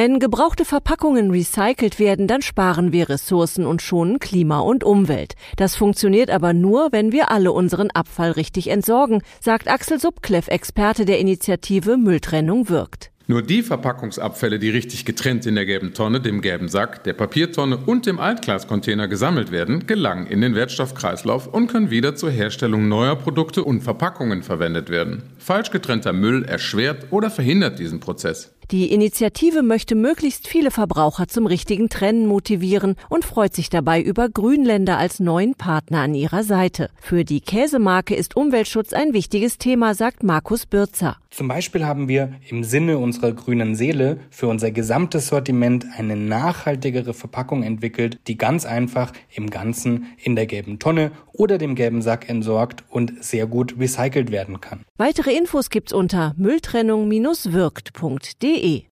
Wenn gebrauchte Verpackungen recycelt werden, dann sparen wir Ressourcen und schonen Klima und Umwelt. Das funktioniert aber nur, wenn wir alle unseren Abfall richtig entsorgen, sagt Axel Subkleff, Experte der Initiative Mülltrennung wirkt. Nur die Verpackungsabfälle, die richtig getrennt in der gelben Tonne, dem gelben Sack, der Papiertonne und dem Altglascontainer gesammelt werden, gelangen in den Wertstoffkreislauf und können wieder zur Herstellung neuer Produkte und Verpackungen verwendet werden. Falsch getrennter Müll erschwert oder verhindert diesen Prozess. Die Initiative möchte möglichst viele Verbraucher zum richtigen Trennen motivieren und freut sich dabei über Grünländer als neuen Partner an ihrer Seite. Für die Käsemarke ist Umweltschutz ein wichtiges Thema, sagt Markus Bürzer. Zum Beispiel haben wir im Sinne unserer grünen Seele für unser gesamtes Sortiment eine nachhaltigere Verpackung entwickelt, die ganz einfach im Ganzen in der gelben Tonne oder dem gelben Sack entsorgt und sehr gut recycelt werden kann. Weitere Infos gibt's unter mülltrennung-wirkt.de. www.ftf.de